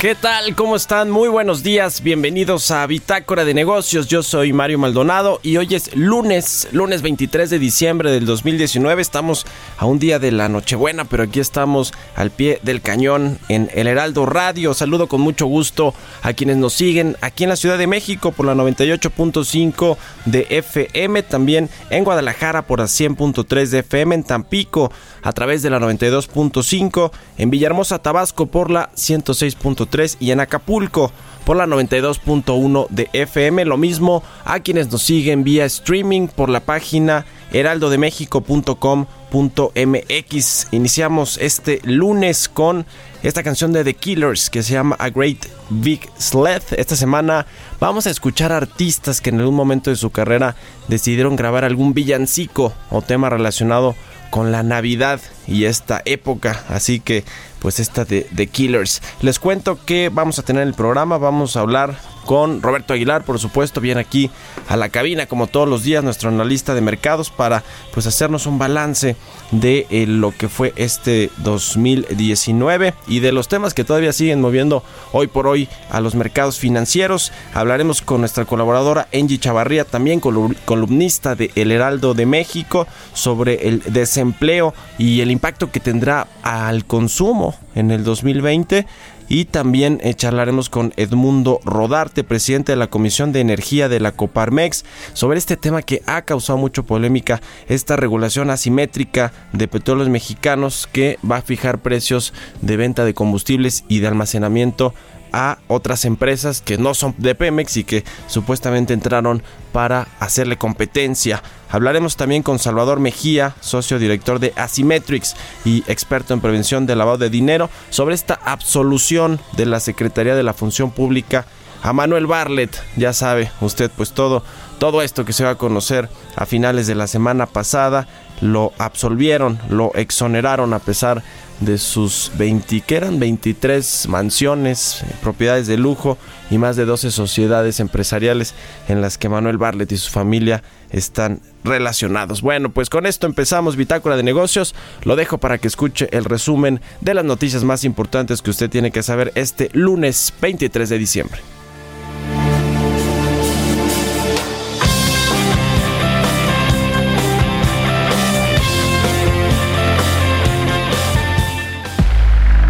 ¿Qué tal? ¿Cómo están? Muy buenos días. Bienvenidos a Bitácora de Negocios. Yo soy Mario Maldonado y hoy es lunes, lunes 23 de diciembre del 2019. Estamos a un día de la Nochebuena, pero aquí estamos al pie del cañón en El Heraldo Radio. Saludo con mucho gusto a quienes nos siguen aquí en la Ciudad de México por la 98.5 de FM, también en Guadalajara por la 100.3 de FM, en Tampico a través de la 92.5, en Villahermosa, Tabasco por la 106.3 y en Acapulco por la 92.1 de FM. Lo mismo a quienes nos siguen vía streaming por la página heraldodemexico.com.mx. Iniciamos este lunes con esta canción de The Killers que se llama A Great Big Sled. Esta semana vamos a escuchar artistas que en algún momento de su carrera decidieron grabar algún villancico o tema relacionado con la Navidad y esta época. Así que, pues esta de The Killers. Les cuento que vamos a tener el programa. Vamos a hablar con Roberto Aguilar, por supuesto, viene aquí a la cabina como todos los días nuestro analista de mercados para pues hacernos un balance de eh, lo que fue este 2019 y de los temas que todavía siguen moviendo hoy por hoy a los mercados financieros. Hablaremos con nuestra colaboradora Angie Chavarría, también colu- columnista de El Heraldo de México, sobre el desempleo y el impacto que tendrá al consumo en el 2020. Y también eh, charlaremos con Edmundo Rodarte, presidente de la Comisión de Energía de la Coparmex, sobre este tema que ha causado mucha polémica, esta regulación asimétrica de petróleos mexicanos que va a fijar precios de venta de combustibles y de almacenamiento a otras empresas que no son de Pemex y que supuestamente entraron para hacerle competencia. Hablaremos también con Salvador Mejía, socio director de Asymmetrics y experto en prevención de lavado de dinero, sobre esta absolución de la Secretaría de la Función Pública a Manuel Barlet. Ya sabe usted pues todo todo esto que se va a conocer a finales de la semana pasada lo absolvieron, lo exoneraron a pesar de sus 20, que eran 23 mansiones, eh, propiedades de lujo y más de 12 sociedades empresariales en las que Manuel Barlet y su familia están relacionados. Bueno, pues con esto empezamos Bitácora de Negocios. Lo dejo para que escuche el resumen de las noticias más importantes que usted tiene que saber este lunes 23 de diciembre.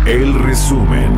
El resumen.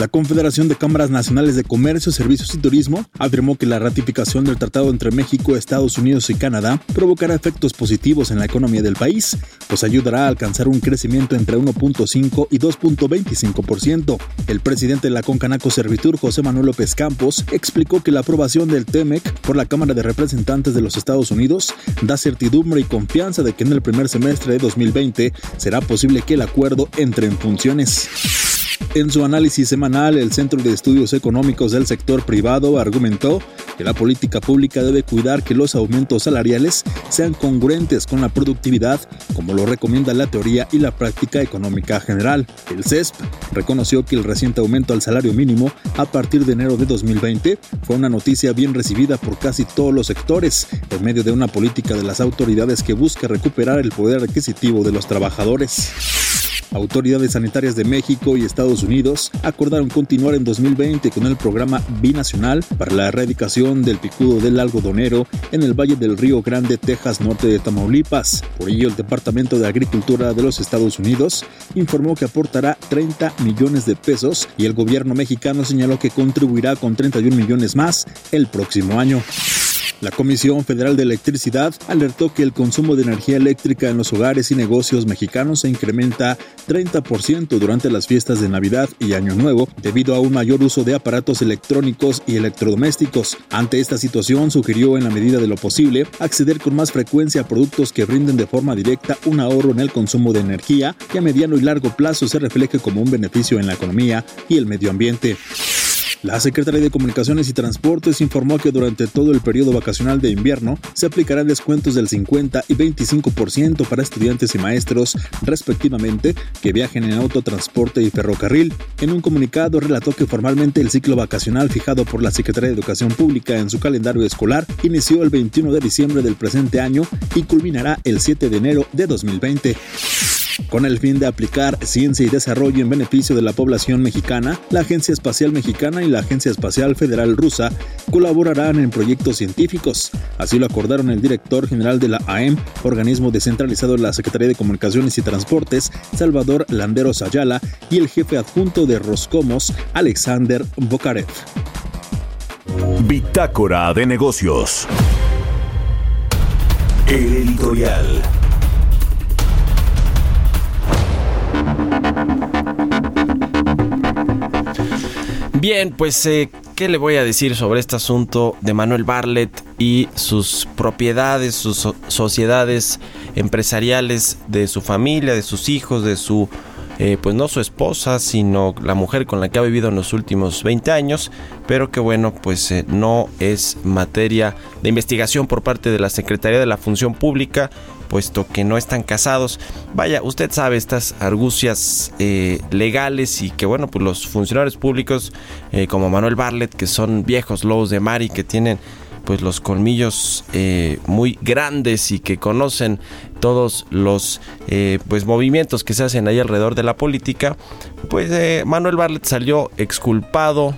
La Confederación de Cámaras Nacionales de Comercio, Servicios y Turismo afirmó que la ratificación del tratado entre México, Estados Unidos y Canadá provocará efectos positivos en la economía del país, pues ayudará a alcanzar un crecimiento entre 1.5 y 2.25%. El presidente de la Concanaco Servitur, José Manuel López Campos, explicó que la aprobación del TEMEC por la Cámara de Representantes de los Estados Unidos da certidumbre y confianza de que en el primer semestre de 2020 será posible que el acuerdo entre en funciones. En su análisis semanal, el Centro de Estudios Económicos del Sector Privado argumentó que la política pública debe cuidar que los aumentos salariales sean congruentes con la productividad, como lo recomienda la teoría y la práctica económica general. El CESP reconoció que el reciente aumento al salario mínimo a partir de enero de 2020 fue una noticia bien recibida por casi todos los sectores, en medio de una política de las autoridades que busca recuperar el poder adquisitivo de los trabajadores. Autoridades sanitarias de México y Estados Unidos acordaron continuar en 2020 con el programa binacional para la erradicación del picudo del algodonero en el Valle del Río Grande, Texas, norte de Tamaulipas. Por ello, el Departamento de Agricultura de los Estados Unidos informó que aportará 30 millones de pesos y el gobierno mexicano señaló que contribuirá con 31 millones más el próximo año. La Comisión Federal de Electricidad alertó que el consumo de energía eléctrica en los hogares y negocios mexicanos se incrementa 30% durante las fiestas de Navidad y Año Nuevo debido a un mayor uso de aparatos electrónicos y electrodomésticos. Ante esta situación, sugirió en la medida de lo posible acceder con más frecuencia a productos que brinden de forma directa un ahorro en el consumo de energía y a mediano y largo plazo se refleje como un beneficio en la economía y el medio ambiente. La Secretaría de Comunicaciones y Transportes informó que durante todo el periodo vacacional de invierno se aplicarán descuentos del 50 y 25% para estudiantes y maestros, respectivamente, que viajen en autotransporte y ferrocarril. En un comunicado relató que formalmente el ciclo vacacional fijado por la Secretaría de Educación Pública en su calendario escolar inició el 21 de diciembre del presente año y culminará el 7 de enero de 2020. Con el fin de aplicar ciencia y desarrollo en beneficio de la población mexicana, la Agencia Espacial Mexicana y la Agencia Espacial Federal Rusa colaborarán en proyectos científicos. Así lo acordaron el director general de la AEM, organismo descentralizado de la Secretaría de Comunicaciones y Transportes, Salvador Landeros Ayala, y el jefe adjunto de Roscomos, Alexander Bokarev. Bitácora de negocios. El editorial. Bien, pues, eh, ¿qué le voy a decir sobre este asunto de Manuel Barlet y sus propiedades, sus so- sociedades empresariales de su familia, de sus hijos, de su, eh, pues no su esposa, sino la mujer con la que ha vivido en los últimos 20 años, pero que bueno, pues eh, no es materia de investigación por parte de la Secretaría de la Función Pública, puesto que no están casados. Vaya, usted sabe estas argucias eh, legales y que bueno, pues los funcionarios públicos eh, como Manuel Barlet, que son viejos lobos de mar y que tienen pues los colmillos eh, muy grandes y que conocen todos los pues movimientos que se hacen ahí alrededor de la política pues Manuel Barlet salió exculpado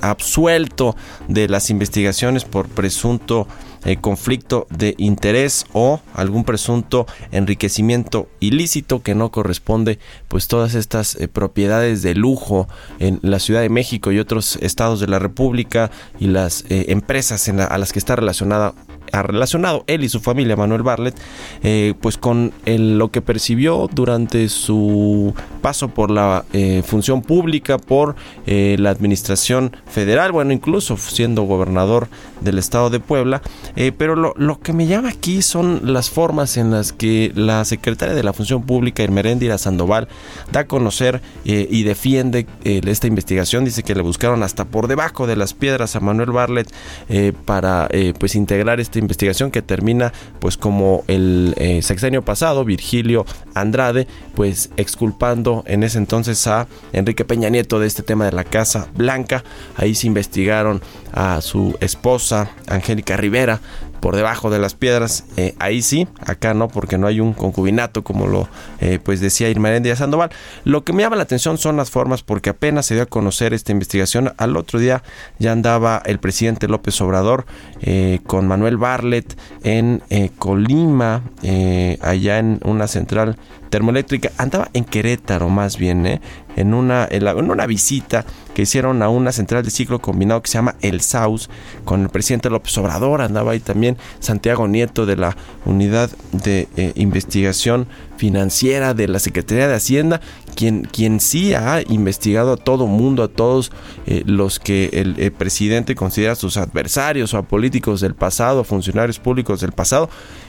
absuelto de las investigaciones por presunto eh, conflicto de interés o algún presunto enriquecimiento ilícito que no corresponde pues todas estas eh, propiedades de lujo en la Ciudad de México y otros estados de la República y las eh, empresas en la- a las que está relacionada ha relacionado él y su familia Manuel Barlet eh, pues con lo que percibió durante su paso por la eh, función pública por eh, la administración federal bueno incluso siendo gobernador del estado de Puebla. Eh, pero lo, lo que me llama aquí son las formas en las que la secretaria de la función pública Irmeréndira Sandoval da a conocer y defiende esta investigación. Dice que le buscaron hasta por debajo de las piedras a Manuel Barlet eh, para pues integrar investigación que termina pues como el eh, sexenio pasado Virgilio Andrade pues exculpando en ese entonces a Enrique Peña Nieto de este tema de la Casa Blanca. Ahí se investigaron a su esposa Angélica Rivera por debajo de las piedras, eh, ahí sí, acá no, porque no hay un concubinato como lo eh, pues decía Irma Díaz Sandoval. Lo que me llama la atención son las formas, porque apenas se dio a conocer esta investigación, al otro día ya andaba el presidente López Obrador eh, con Manuel Barlet en eh, Colima, allá en una central termoeléctrica, andaba en Querétaro más bien, en, una, en una visita que hicieron a una central de ciclo combinado que se llama El Saus, con el presidente López Obrador, andaba ahí también Santiago Nieto de la Unidad de eh, Investigación Financiera de la Secretaría de Hacienda, quien, quien sí ha investigado a todo mundo, a todos eh, los que el, el presidente considera sus adversarios o a políticos del pasado, a funcionarios públicos del pasado.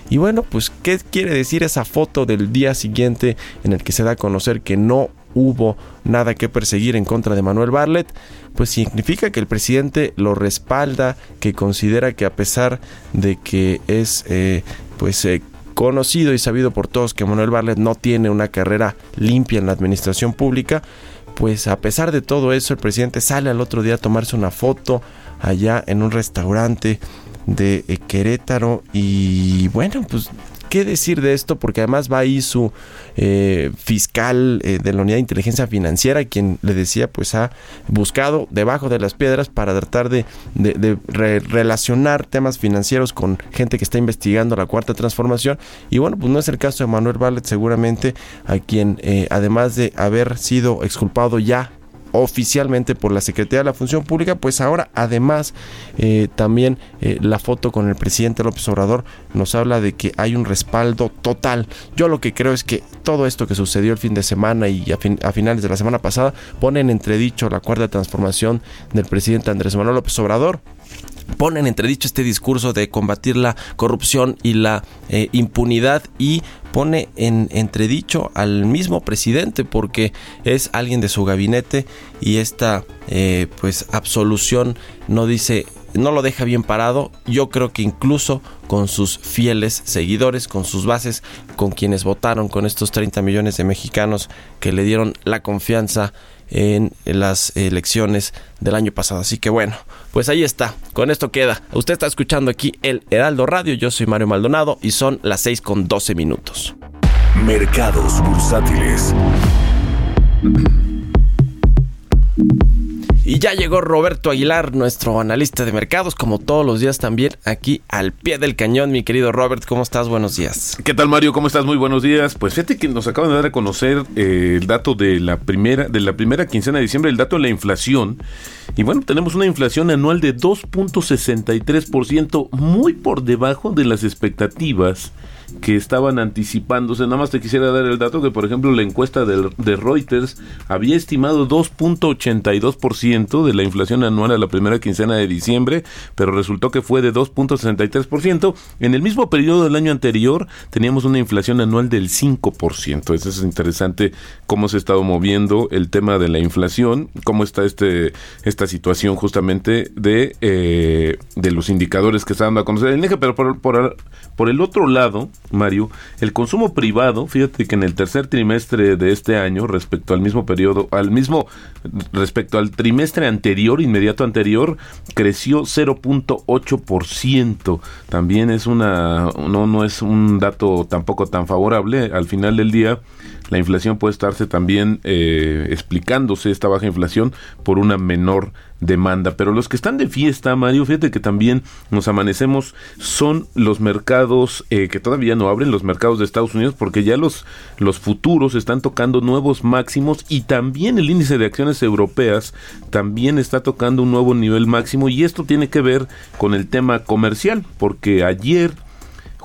Y bueno, pues, ¿qué quiere decir esa foto del día siguiente en el que se da a conocer que no hubo nada que perseguir en contra de Manuel Barlet, pues significa que el presidente lo respalda, que considera que a pesar de que es eh, pues eh, conocido y sabido por todos que Manuel Barlet no tiene una carrera limpia en la administración pública, pues a pesar de todo eso el presidente sale al otro día a tomarse una foto allá en un restaurante de eh, Querétaro y bueno pues qué decir de esto porque además va ahí su eh, fiscal eh, de la unidad de inteligencia financiera quien le decía pues ha buscado debajo de las piedras para tratar de, de- de re- relacionar temas financieros con gente que está investigando la cuarta transformación. Y bueno pues no es el caso de Manuel Barlet seguramente a quien eh, además de haber sido exculpado ya oficialmente por la Secretaría de la Función Pública, pues ahora además eh, también eh, la foto con el presidente López Obrador nos habla de que hay un respaldo total. Yo lo que creo es que todo esto que sucedió el fin de semana y a, fin- a finales de la semana pasada pone en entredicho la cuarta transformación del presidente Andrés Manuel López Obrador pone en entredicho este discurso de combatir la corrupción y la eh, impunidad y pone en entredicho al mismo presidente porque es alguien de su gabinete y esta eh, pues absolución no dice no lo deja bien parado. Yo creo que incluso con sus fieles seguidores con sus bases con quienes votaron con estos 30 millones de mexicanos que le dieron la confianza en las elecciones del año pasado. Así que bueno, pues ahí está. Con esto queda. Usted está escuchando aquí el Heraldo Radio. Yo soy Mario Maldonado y son las 6 con 12 minutos. Mercados bursátiles. Y ya llegó Roberto Aguilar, nuestro analista de mercados, como todos los días también aquí al pie del cañón. Mi querido Robert, ¿cómo estás? Buenos días. ¿Qué tal Mario? ¿Cómo estás? Muy buenos días. Pues fíjate que nos acaban de dar a conocer eh, el dato de la primera de la primera quincena de diciembre, el dato de la inflación. Y bueno, tenemos una inflación anual de 2.63%, muy por debajo de las expectativas que estaban anticipándose. Nada más te quisiera dar el dato que, por ejemplo, la encuesta del- de, Reuters había estimado 2.82% de la inflación anual a la primera quincena de diciembre, pero resultó que fue de 2.63%. En el mismo periodo del año anterior teníamos una inflación anual del 5%. Eso es interesante cómo se ha estado moviendo el tema de la inflación, cómo está este esta situación justamente de, eh, de los indicadores que está dando a conocer el INEGI, pero por, por el otro lado, Mario, el consumo privado, fíjate que en el tercer trimestre de este año, respecto al mismo periodo, al mismo, respecto al trimestre anterior, inmediato anterior, creció 0.8%. También es una, no, no es un dato tampoco tan favorable. Al final del día, la inflación puede estarse también eh, explicándose esta baja inflación por una menor demanda. Pero los que están de fiesta, Mario, fíjate que también nos amanecemos, son los mercados eh, que todavía no abren, los mercados de Estados Unidos, porque ya los, los futuros están tocando nuevos máximos y también el índice de acciones europeas también está tocando un nuevo nivel máximo y esto tiene que ver con el tema comercial, porque ayer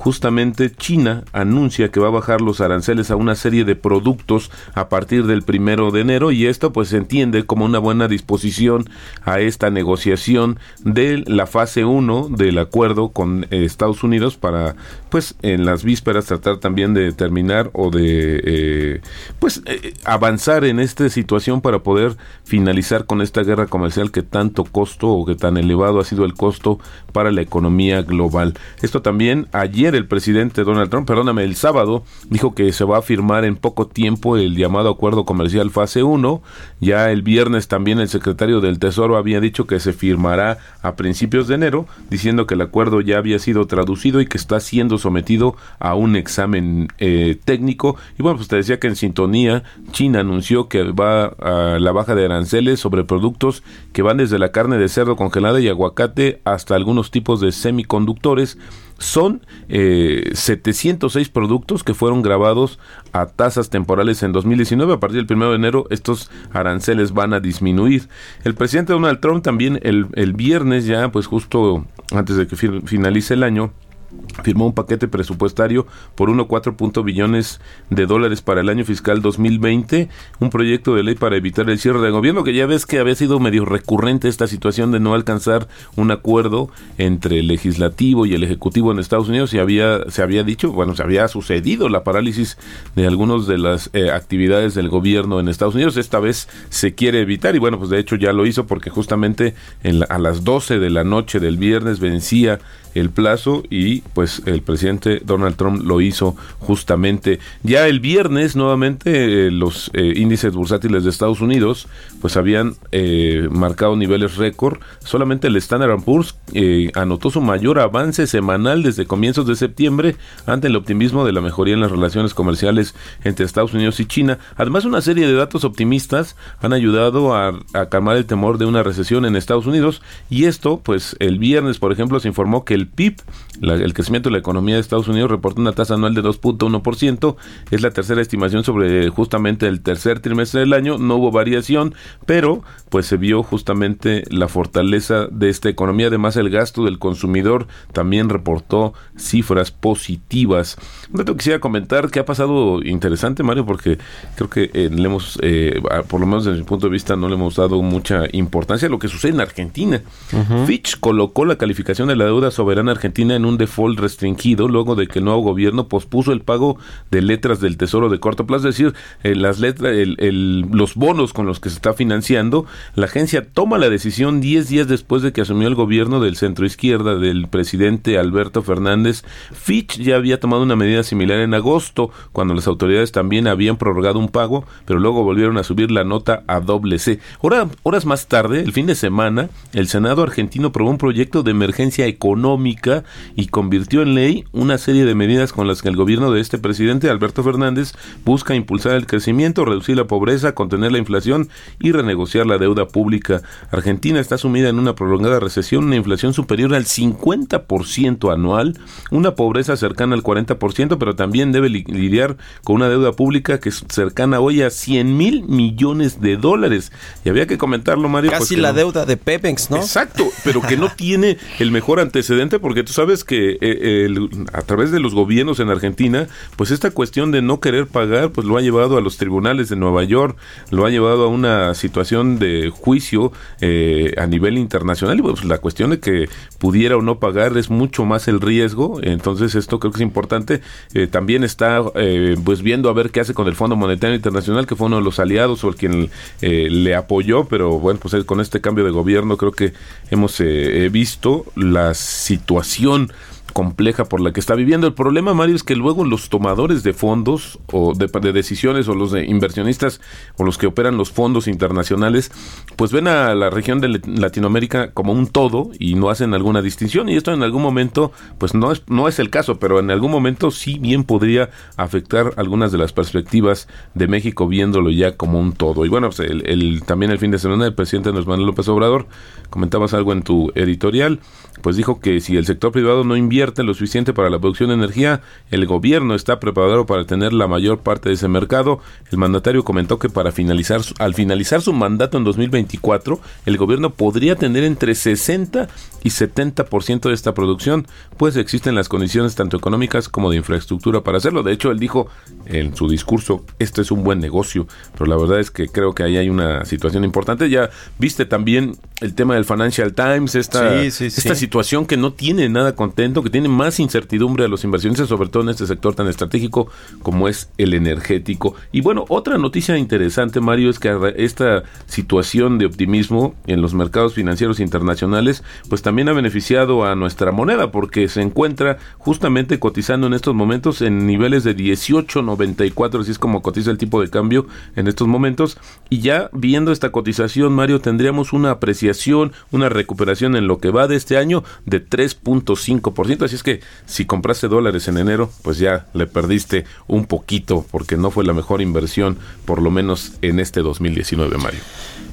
justamente China anuncia que va a bajar los aranceles a una serie de productos a partir del primero de enero y esto pues se entiende como una buena disposición a esta negociación de la fase 1 del acuerdo con Estados Unidos para pues en las vísperas tratar también de terminar o de eh, pues eh, avanzar en esta situación para poder finalizar con esta guerra comercial que tanto costo o que tan elevado ha sido el costo para la economía global. Esto también ayer el presidente Donald Trump, perdóname, el sábado dijo que se va a firmar en poco tiempo el llamado acuerdo comercial fase 1. Ya el viernes también el secretario del Tesoro había dicho que se firmará a principios de enero, diciendo que el acuerdo ya había sido traducido y que está siendo sometido a un examen eh, técnico. Y bueno, pues te decía que en sintonía China anunció que va a la baja de aranceles sobre productos que van desde la carne de cerdo congelada y aguacate hasta algunos tipos de semiconductores son eh, 706 productos que fueron grabados a tasas temporales en 2019. A partir del 1 de enero estos aranceles van a disminuir. El presidente Donald Trump también el, el viernes ya, pues justo antes de que fi- finalice el año, firmó un paquete presupuestario por 1,4 billones de dólares para el año fiscal 2020, un proyecto de ley para evitar el cierre del gobierno, que ya ves que había sido medio recurrente esta situación de no alcanzar un acuerdo entre el legislativo y el ejecutivo en Estados Unidos y había se había dicho, bueno, se había sucedido la parálisis de algunas de las eh, actividades del gobierno en Estados Unidos, esta vez se quiere evitar y bueno, pues de hecho ya lo hizo porque justamente en la- a las 12 de la noche del viernes vencía el plazo y pues el presidente Donald Trump lo hizo justamente. Ya el viernes nuevamente eh, los eh, índices bursátiles de Estados Unidos pues habían eh, marcado niveles récord. Solamente el Standard Poor's eh, anotó su mayor avance semanal desde comienzos de septiembre ante el optimismo de la mejoría en las relaciones comerciales entre Estados Unidos y China. Además una serie de datos optimistas han ayudado a, a calmar el temor de una recesión en Estados Unidos. Y esto pues el viernes por ejemplo se informó que el PIB, la- el crecimiento de la economía de Estados Unidos reporta una tasa anual de 2.1%, es la tercera estimación sobre justamente el tercer trimestre del año, no hubo variación, pero pues se vio justamente la fortaleza de esta economía, además el gasto del consumidor también reportó cifras positivas. Un dato que quisiera comentar que ha pasado interesante, Mario, porque creo que eh, le hemos, eh, por lo menos desde mi punto de vista, no le hemos dado mucha importancia a lo que sucede en Argentina. Fitch colocó la calificación de la deuda soberana argentina en un default restringido luego de que el nuevo gobierno pospuso el pago de letras del tesoro de corto plazo, es decir, eh, las letras, el- los bonos con los que se está financiando. La agencia toma la decisión 10 días después de que asumió el gobierno del centro izquierda del presidente Alberto Fernández. Fitch ya había tomado una medida similar en agosto, cuando las autoridades también habían prorrogado un pago, pero luego volvieron a subir la nota a doble C. Hora- horas más tarde, el fin de semana, el Senado argentino aprobó un proyecto de emergencia económica y convirtió en ley una serie de medidas con las que el gobierno de este presidente, Alberto Fernández, busca impulsar el crecimiento, reducir la pobreza, contener la inflación y renegociar la deuda pública. Argentina está sumida en una prolongada recesión, una inflación superior al 50% anual, una pobreza cercana al 40%, pero también debe li- lidiar con una deuda pública que es cercana hoy a 100 mil millones de dólares. Y había que comentarlo, Mario. pues Casi la no- deuda de Pemex, ¿no? Exacto, pero que no tiene el mejor antecedente porque tú sabes que eh, a través de los gobiernos en Argentina, pues esta cuestión de no querer pagar, pues lo ha llevado a los tribunales de Nueva York, lo ha llevado a una situación de juicio eh, a nivel internacional y pues la cuestión de que pudiera o no pagar es mucho más el riesgo, entonces esto creo que es importante. Eh, también está eh, pues viendo a ver qué hace con el Fondo Monetario Internacional, que fue uno de los aliados o el quien eh, le apoyó, pero bueno, pues con este cambio de gobierno creo que hemos visto la situación compleja por la que está viviendo. El problema, Mario, es que luego los tomadores de fondos o de, de decisiones o los de inversionistas o los que operan los fondos internacionales, pues ven a la región de Lat- Latinoamérica como un todo y no hacen alguna distinción. Y esto en algún momento, pues no es, no es el caso, pero en algún momento sí bien podría afectar algunas de las perspectivas de México viéndolo ya como un todo. Y bueno, pues el- también el fin de semana el presidente Andrés Manuel López Obrador, comentabas algo en tu editorial, pues dijo que si el sector privado no invierte lo suficiente para la producción de energía, el gobierno está preparado para tener la mayor parte de ese mercado. El mandatario comentó que para finalizar su- al finalizar su mandato en 2024, el gobierno podría tener entre 60 y 70% de esta producción, pues existen las condiciones tanto económicas como de infraestructura para hacerlo. De hecho, él dijo en su discurso, este es un buen negocio, pero la verdad es que creo que ahí hay una situación importante. Ya viste también el tema del Financial Times, esta, Sí, sí, esta sí. Situación que no tiene nada contento, que tiene más incertidumbre a los inversionistas, sobre todo en este sector tan estratégico como es el energético. Y bueno, otra noticia interesante, Mario, es que esta situación de optimismo en los mercados financieros internacionales, pues también ha beneficiado a nuestra moneda, porque se encuentra justamente cotizando en estos momentos en niveles de 18.94, así es como cotiza el tipo de cambio en estos momentos. Y ya viendo esta cotización, Mario, tendríamos una apreciación, una recuperación en lo que va de este de 3.5%. Así es que si compraste dólares en enero, pues ya le perdiste un poquito porque no fue la mejor inversión, por lo menos en este 2019, Mario.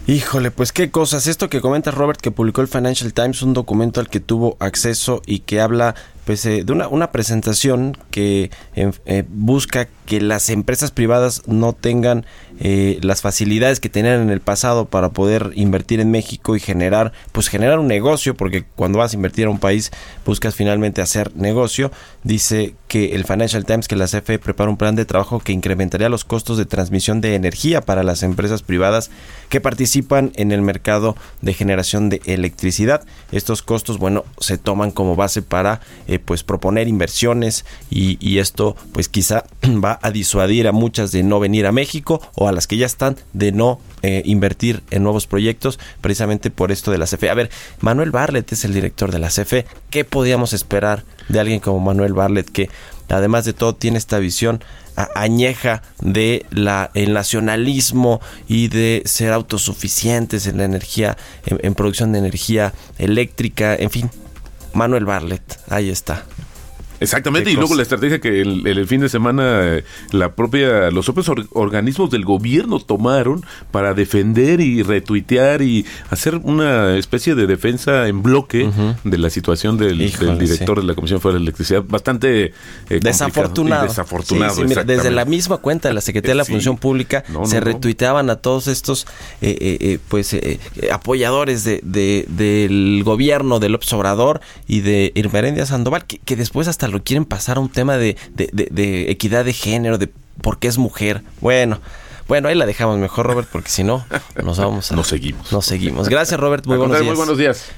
Híjole, pues qué cosas. Esto que comenta Robert, que publicó el Financial Times, un documento al que tuvo acceso y que habla pues, eh, de una, una, presentación que eh, eh, busca que las empresas privadas no tengan eh, las facilidades que tenían en el pasado para poder invertir en México y generar, pues generar un negocio, porque cuando vas a invertir a un país buscas finalmente hacer negocio. Dice que el Financial Times que la CFE prepara un plan de trabajo que incrementaría los costos de transmisión de energía para las empresas privadas que participan en el mercado de generación de electricidad. Estos costos, bueno, se toman como base para eh, pues proponer inversiones y, y esto pues quizá va a disuadir a muchas de no venir a México o a las que ya están de no eh, invertir en nuevos proyectos precisamente por esto de la CFE. A ver, Manuel Barlet es el director de la CFE. ¿Qué podíamos esperar de alguien como Manuel Barlet que además de todo tiene esta visión añeja de la el nacionalismo y de ser autosuficientes en la energía en, en producción de energía eléctrica en fin Manuel Barlet ahí está Exactamente, y luego la estrategia que el, el, fin de semana eh, la propia, los propios or, organismos del gobierno tomaron para defender y retuitear y hacer una especie de defensa en bloque uh -huh. de la situación del, Híjole, del director sí. de la Comisión Federal de Electricidad, bastante eh, desafortunado. desafortunado sí, sí, mira, desde la misma cuenta de la Secretaría de la Función Pública no, no, se retuiteaban a todos estos eh, pues apoyadores de, de, del gobierno de López Obrador y de Irmerendia Sandoval, que, que después hasta lo quieren pasar a un tema de, de, de, de equidad de género, de por qué es mujer. Bueno. Bueno, ahí la dejamos mejor, Robert, porque si no, nos vamos a... Nos seguimos. Nos seguimos. Gracias, Robert. Muy buenos días. Muy buenos días.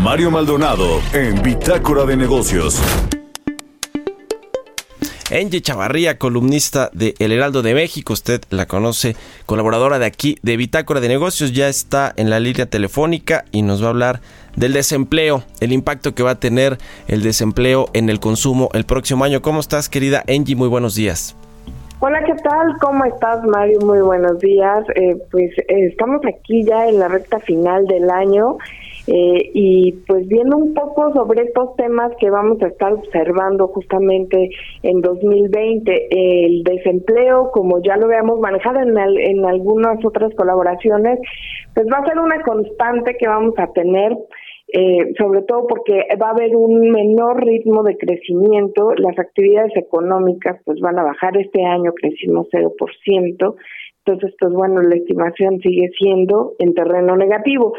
Mario Maldonado en Bitácora de Negocios. Angie Chavarría, columnista de El Heraldo de México, usted la conoce, colaboradora de aquí de Bitácora de Negocios, ya está en la línea telefónica y nos va a hablar del desempleo, el impacto que va a tener el desempleo en el consumo el próximo año. ¿Cómo estás, querida Angie? Muy buenos días. Hola, ¿qué tal? ¿Cómo estás, Mario? Muy buenos días. Eh, pues eh, estamos aquí ya en la recta final del año eh, y pues viendo un poco sobre estos temas que vamos a estar observando justamente en 2020, el desempleo, como ya lo habíamos manejado en, en algunas otras colaboraciones, pues va a ser una constante que vamos a tener. Eh, sobre todo porque va a haber un menor ritmo de crecimiento, las actividades económicas pues van a bajar, este año crecimos 0%, entonces pues bueno, la estimación sigue siendo en terreno negativo.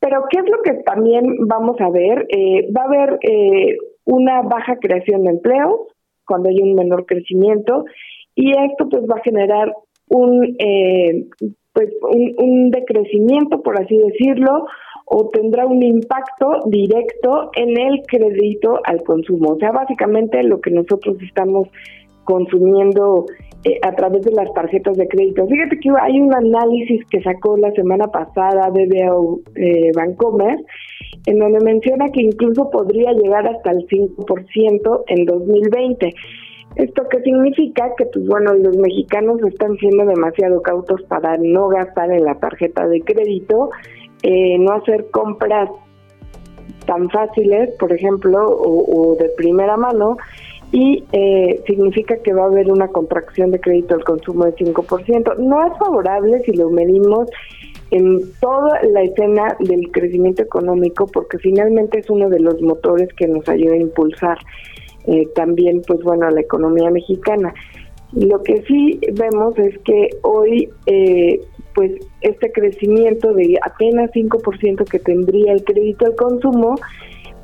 Pero ¿qué es lo que también vamos a ver? Eh, va a haber eh, una baja creación de empleos cuando hay un menor crecimiento y esto pues va a generar un eh, pues un, un decrecimiento por así decirlo o tendrá un impacto directo en el crédito al consumo. O sea, básicamente lo que nosotros estamos consumiendo eh, a través de las tarjetas de crédito. Fíjate que hay un análisis que sacó la semana pasada BBO eh, Bancomer, en donde menciona que incluso podría llegar hasta el 5% en 2020. ¿Esto qué significa? Que, pues bueno, los mexicanos están siendo demasiado cautos para no gastar en la tarjeta de crédito eh, no hacer compras tan fáciles, por ejemplo, o, de primera mano, y eh, significa que va a haber una contracción de crédito al consumo de 5%. No es favorable si lo medimos en toda la escena del crecimiento económico, porque finalmente es uno de los motores que nos ayuda a impulsar eh, también, pues bueno, a la economía mexicana. Lo que sí vemos es que hoy eh, pues este crecimiento de apenas 5% que tendría el crédito al consumo,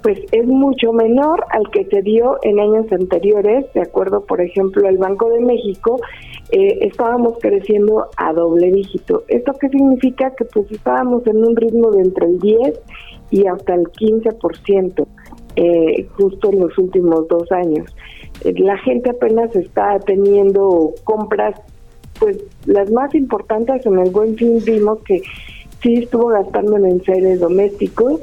pues es mucho menor al que se dio en años anteriores, de acuerdo, por ejemplo, al Banco de México, eh, estábamos creciendo a doble dígito. ¿Esto qué significa? Que pues estábamos en un ritmo de entre el 10 y hasta el 15%, eh, justo en los últimos dos años. Eh, la gente apenas está teniendo compras pues las más importantes en el buen fin vimos que sí estuvo gastando en enseres domésticos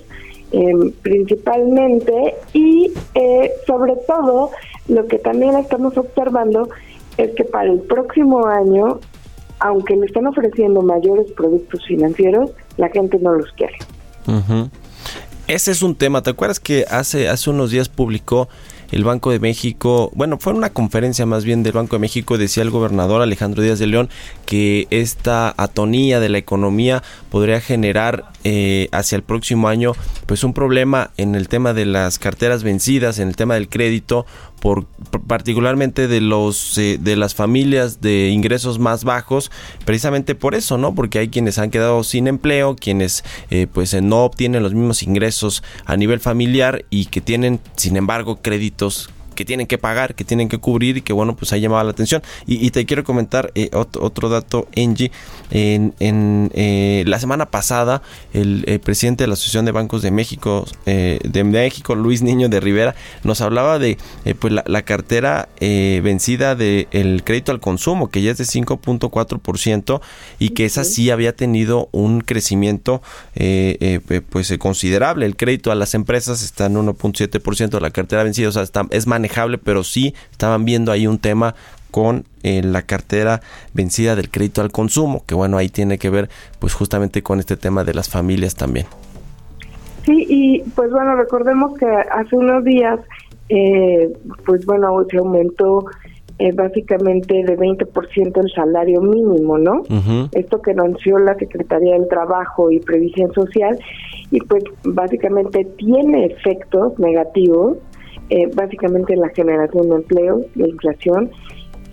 eh, principalmente y eh, sobre todo lo que también estamos observando es que para el próximo año aunque le están ofreciendo mayores productos financieros la gente no los quiere. Uh ese es un tema. Te acuerdas que hace hace unos días publicó el Banco de México, bueno, fue una conferencia más bien del Banco de México, decía el gobernador Alejandro Díaz de León que esta atonía de la economía podría generar eh, hacia el próximo año pues un problema en el tema de las carteras vencidas, en el tema del crédito, por, particularmente de los eh, de las familias de ingresos más bajos precisamente por eso no porque hay quienes han quedado sin empleo quienes eh, pues eh, no obtienen los mismos ingresos a nivel familiar y que tienen sin embargo créditos que tienen que pagar, que tienen que cubrir y que bueno, pues ha llamado la atención. Y, y te quiero comentar eh, otro, otro, dato, Angie. En, en eh, la semana pasada, el, el, presidente de la Asociación de Bancos de México, eh, de México, Luis Niño de Rivera, nos hablaba de pues la, la cartera vencida del el crédito al consumo, que ya es de 5.4% y que esa sí había tenido un crecimiento pues considerable. El crédito a las empresas está en 1.7% de la cartera vencida, o sea, está, es manejable, pero sí estaban viendo ahí un tema con eh, la cartera vencida del crédito al consumo, que bueno, ahí tiene que ver pues justamente con este tema de las familias también. Sí, y pues bueno, recordemos que hace unos días, eh, pues bueno, se aumentó eh, básicamente de 20% el salario mínimo, ¿no? Uh -huh. Esto que anunció la Secretaría del Trabajo y Previsión Social, y pues básicamente tiene efectos negativos eh, básicamente la generación de empleo, la inflación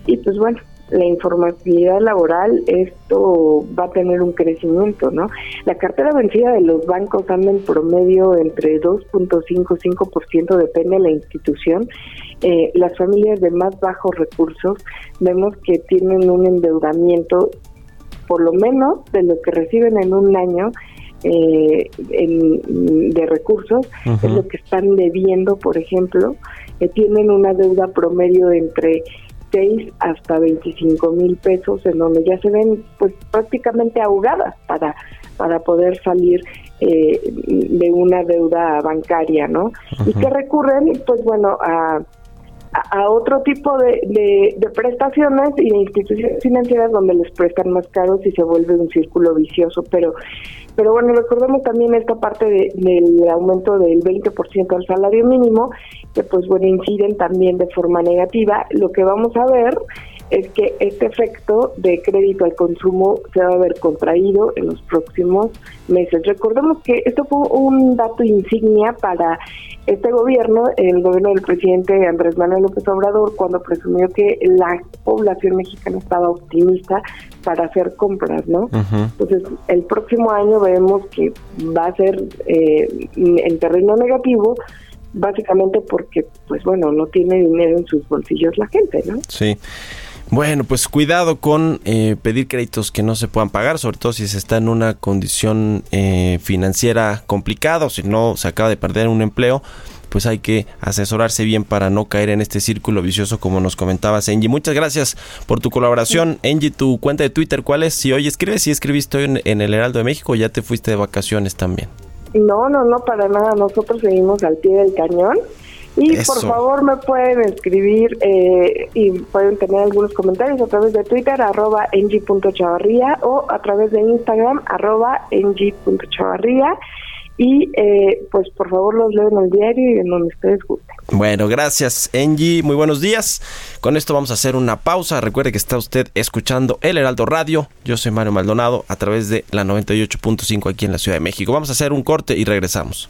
y pues bueno, la informatividad laboral, esto va a tener un crecimiento, ¿no? La cartera vencida de los bancos anda en promedio entre 2.5 y 5%, depende de la institución. Eh, las familias de más bajos recursos vemos que tienen un endeudamiento por lo menos de lo que reciben en un año eh, en, de recursos, uh -huh. es lo que están debiendo, por ejemplo, eh, tienen una deuda promedio de entre 6 hasta 25 mil pesos, en donde ya se ven pues prácticamente ahogadas para, para poder salir eh, de una deuda bancaria, ¿no? Uh -huh. Y que recurren, pues bueno, a a, otro tipo de, de, de, prestaciones y de instituciones financieras donde les prestan más caros y se vuelve un círculo vicioso. Pero, pero bueno, recordemos también esta parte de, del aumento del 20% al salario mínimo, que pues bueno, inciden también de forma negativa. Lo que vamos a ver es que este efecto de crédito al consumo se va a ver contraído en los próximos meses. Recordemos que esto fue un dato insignia para este gobierno, el gobierno del presidente Andrés Manuel López Obrador, cuando presumió que la población mexicana estaba optimista para hacer compras, ¿no? Uh -huh. Entonces, el próximo año vemos que va a ser eh, en terreno negativo, básicamente porque, pues bueno, no tiene dinero en sus bolsillos la gente, ¿no? Sí. Bueno, pues cuidado con eh, pedir créditos que no se puedan pagar, sobre todo si se está en una condición eh, financiera complicada o si no se acaba de perder un empleo, pues hay que asesorarse bien para no caer en este círculo vicioso como nos comentabas, Angie. Muchas gracias por tu colaboración. Sí. Angie, tu cuenta de Twitter, ¿cuál es? Si hoy escribes, si escribiste hoy en, en el Heraldo de México, ya te fuiste de vacaciones también. No, no, no, para nada. Nosotros seguimos al pie del cañón. Y Eso. por favor me pueden escribir eh, y pueden tener algunos comentarios a través de Twitter, arroba ng.chavarría o a través de Instagram, arroba ng.chavarría. Y eh, pues por favor los leo en el diario y en donde ustedes gusten. Bueno, gracias Angie, muy buenos días. Con esto vamos a hacer una pausa. Recuerde que está usted escuchando El Heraldo Radio. Yo soy Mario Maldonado a través de la 98.5 aquí en la Ciudad de México. Vamos a hacer un corte y regresamos.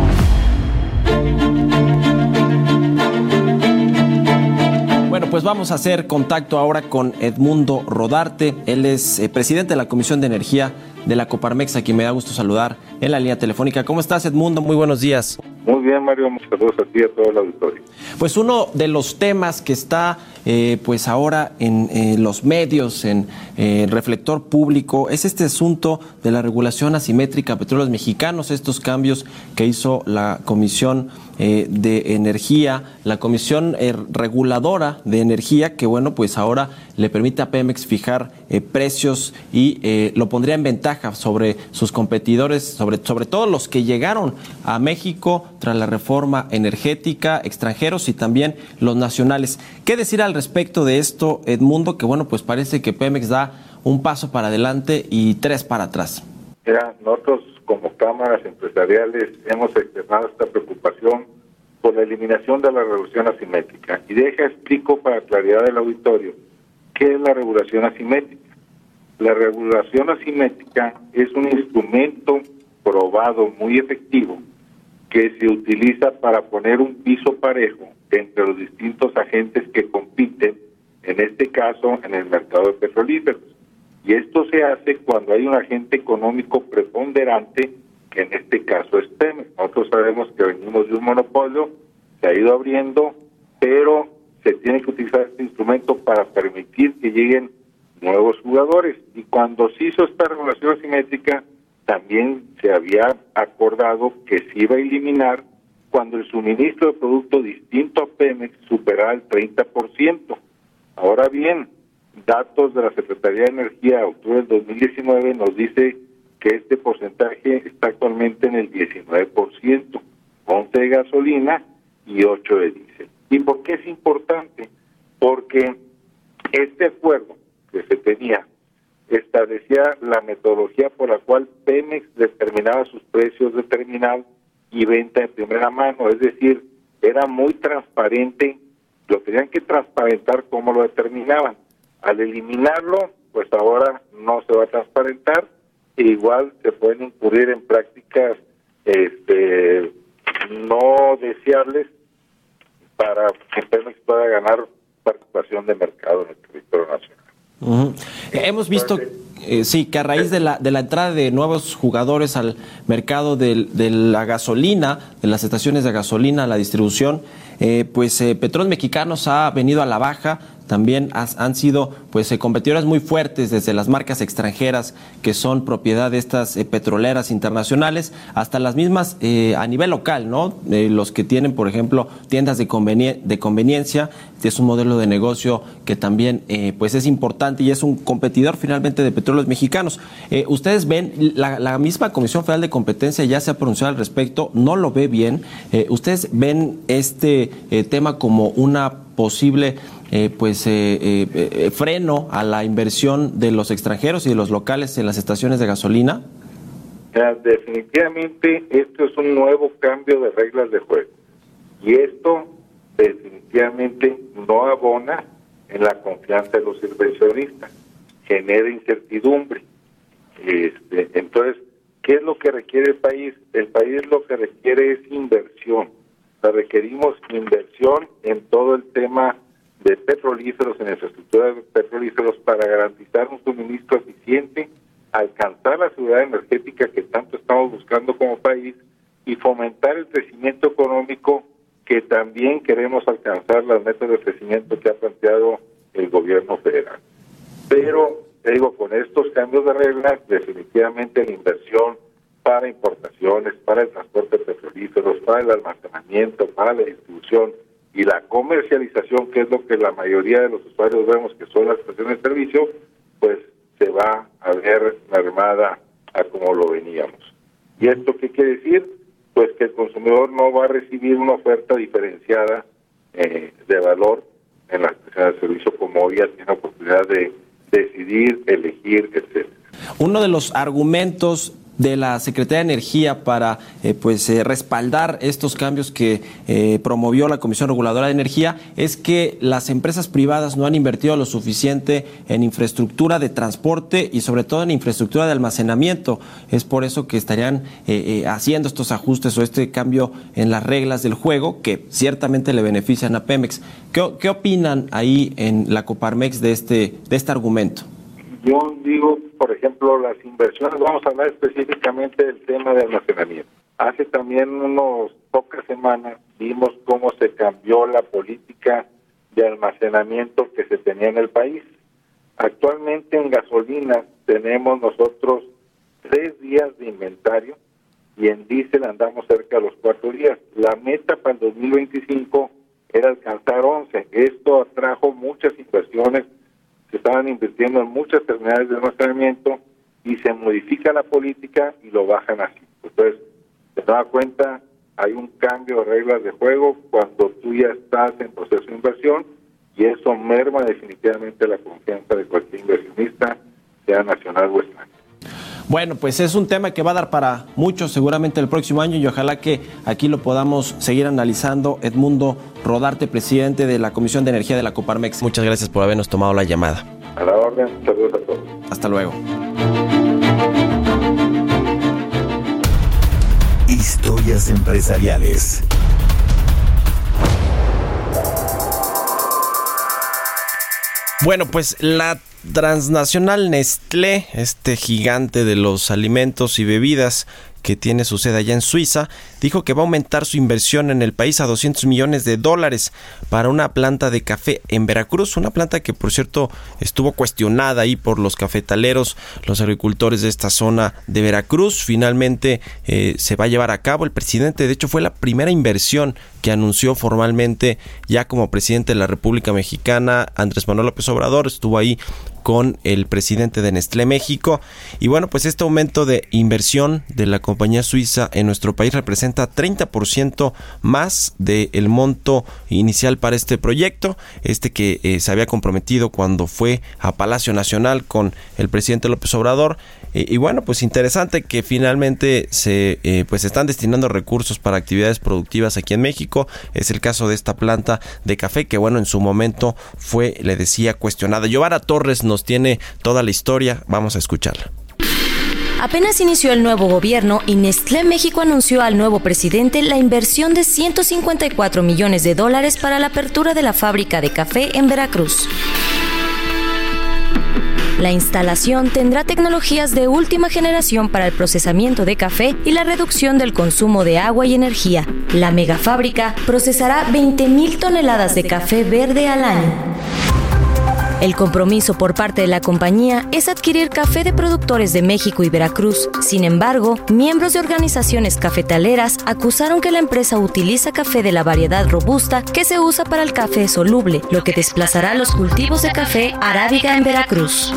Pues vamos a hacer contacto ahora con Edmundo Rodarte. Él es eh, presidente de la Comisión de Energía de la Coparmex, a quien me da gusto saludar en la línea telefónica. ¿Cómo estás, Edmundo? Muy buenos días. Muy bien, Mario. Muchas saludos a ti y a todo el auditorio. Pues uno de los temas que está eh, pues ahora en eh, los medios, en eh, reflector público, es este asunto de la regulación asimétrica a petróleos mexicanos, estos cambios que hizo la Comisión eh, de Energía, la Comisión Reguladora de Energía, que bueno, pues ahora le permite a Pemex fijar eh, precios y eh, lo pondría en ventaja sobre sus competidores, sobre, sobre todo los que llegaron a México tras la reforma energética, extranjeros y también los nacionales. ¿Qué decir al respecto de esto, Edmundo? Que bueno, pues parece que Pemex da un paso para adelante y tres para atrás. Mira, nosotros como cámaras empresariales hemos externado esta preocupación por la eliminación de la regulación asimétrica. Y deja explico para claridad del auditorio qué es la regulación asimétrica. La regulación asimétrica es un instrumento probado muy efectivo que se utiliza para poner un piso parejo entre los distintos agentes que compiten, en este caso en el mercado de petrolíferos. Y esto se hace cuando hay un agente económico preponderante, que en este caso es Pemex. Nosotros sabemos que venimos de un monopolio, se ha ido abriendo, pero se tiene que utilizar este instrumento para permitir que lleguen nuevos jugadores. Y cuando se hizo esta regulación asimétrica, también se había acordado que se iba a eliminar cuando el suministro de producto distinto a Pemex superara el 30%. Ahora bien, datos de la Secretaría de Energía de octubre del 2019 nos dice que este porcentaje está actualmente en el 19%, 11 de gasolina y 8 de diésel. ¿Y por qué es importante? Porque este acuerdo que se tenía establecía la metodología por la cual Pemex determinaba sus precios de terminal y venta en primera mano, es decir, era muy transparente, lo tenían que transparentar cómo lo determinaban. Al eliminarlo, pues ahora no se va a transparentar e igual se pueden incurrir en prácticas este no deseables para que Pemex pueda ganar participación de mercado en el territorio nacional. Ujú. Hemos visto, eh, sí, que a raíz de la, de la entrada de nuevos jugadores al mercado de, la gasolina, de las estaciones de gasolina, la distribución, eh, pues eh, Petróleos Mexicanos ha venido a la baja. También han sido pues eh, competidores muy fuertes desde las marcas extranjeras que son propiedad de estas eh, petroleras internacionales hasta las mismas eh, a nivel local, ¿no? Eh, los que tienen, por ejemplo, tiendas de, convenie- de conveniencia, es un modelo de negocio que también pues es importante y es un competidor finalmente de petróleos mexicanos. Ustedes ven, la, misma Comisión Federal de Competencia ya se ha pronunciado al respecto, no lo ve bien. ¿Ustedes ven este tema como una posible eh, pues eh, eh, eh, freno a la inversión de los extranjeros y de los locales en las estaciones de gasolina? Definitivamente esto es un nuevo cambio de reglas de juego y esto definitivamente no abona en la confianza de los inversionistas, genera incertidumbre. Este, entonces, ¿qué es lo que requiere el país? El país lo que requiere es inversión. Requerimos inversión en todo el tema de petrolíferos, en infraestructura de petrolíferos para garantizar un suministro eficiente, alcanzar la seguridad energética que tanto estamos buscando como país y fomentar el crecimiento económico que también queremos alcanzar las metas de crecimiento que ha planteado el gobierno federal. Pero, te digo, con estos cambios de reglas, definitivamente la inversión para importaciones, para el transporte de petrolíferos, para el almacenamiento, para la distribución y la comercialización, que es lo que la mayoría de los usuarios vemos que son las estaciones de servicio, pues se va a ver mermada a como lo veníamos. ¿Y esto qué quiere decir? Pues que el consumidor no va a recibir una oferta diferenciada eh, de valor en las estaciones de servicio como hoy ya tiene oportunidad de decidir, elegir, etcétera. Uno de los argumentos de la Secretaría de Energía para eh, pues eh, respaldar estos cambios que eh, promovió la Comisión Reguladora de Energía es que las empresas privadas no han invertido lo suficiente en infraestructura de transporte y sobre todo en infraestructura de almacenamiento. Es por eso que estarían eh, eh, haciendo estos ajustes o este cambio en las reglas del juego que ciertamente le benefician a Pemex. ¿Qué, opinan ahí en la Coparmex de este, de este argumento? Yo digo, por ejemplo, las inversiones, vamos a hablar específicamente del tema de almacenamiento. Hace también unos pocas semanas vimos cómo se cambió la política de almacenamiento que se tenía en el país. Actualmente en gasolina tenemos nosotros tres días de inventario y en diésel andamos cerca de los cuatro días. La meta para el 2025 era alcanzar 11. Esto atrajo muchas inversiones se estaban invirtiendo en muchas terminales de almacenamiento y se modifica la política y lo bajan así. Entonces, se da cuenta, hay un cambio de reglas de juego cuando tú ya estás en proceso de inversión y eso merma definitivamente la confianza de cualquier inversionista, sea nacional o extranjero. Bueno, pues es un tema que va a dar para mucho seguramente el próximo año y ojalá que aquí lo podamos seguir analizando. Edmundo Rodarte, presidente de la Comisión de Energía de la Coparmex. Muchas gracias por habernos tomado la llamada. A la orden, saludos a todos. Hasta luego. Historias empresariales. Bueno, pues la transnacional Nestlé, este gigante de los alimentos y bebidas que tiene su sede allá en Suiza, dijo que va a aumentar su inversión en el país a 200 millones de dólares para una planta de café en Veracruz, una planta que por cierto estuvo cuestionada ahí por los cafetaleros, los agricultores de esta zona de Veracruz. Finalmente eh, se va a llevar a cabo. El presidente, de hecho, fue la primera inversión que anunció formalmente ya como presidente de la República Mexicana, Andrés Manuel López Obrador, estuvo ahí con el presidente de Nestlé México. Y bueno, pues este aumento de inversión de la compañía suiza en nuestro país representa 30% más del monto inicial para este proyecto, este que eh, se había comprometido cuando fue a Palacio Nacional con el presidente López Obrador. Eh, y bueno, pues interesante que finalmente se eh, pues están destinando recursos para actividades productivas aquí en México. Es el caso de esta planta de café que bueno, en su momento fue, le decía, cuestionada. Giovanna Torres nos tiene toda la historia. Vamos a escucharla. Apenas inició el nuevo gobierno y Nestlé México anunció al nuevo presidente la inversión de 154 millones de dólares para la apertura de la fábrica de café en Veracruz. La instalación tendrá tecnologías de última generación para el procesamiento de café y la reducción del consumo de agua y energía. La megafábrica procesará 20.000 toneladas de café verde al año. El compromiso por parte de la compañía es adquirir café de productores de México y Veracruz. Sin embargo, miembros de organizaciones cafetaleras acusaron que la empresa utiliza café de la variedad robusta que se usa para el café soluble, lo que desplazará los cultivos de café arábiga en Veracruz.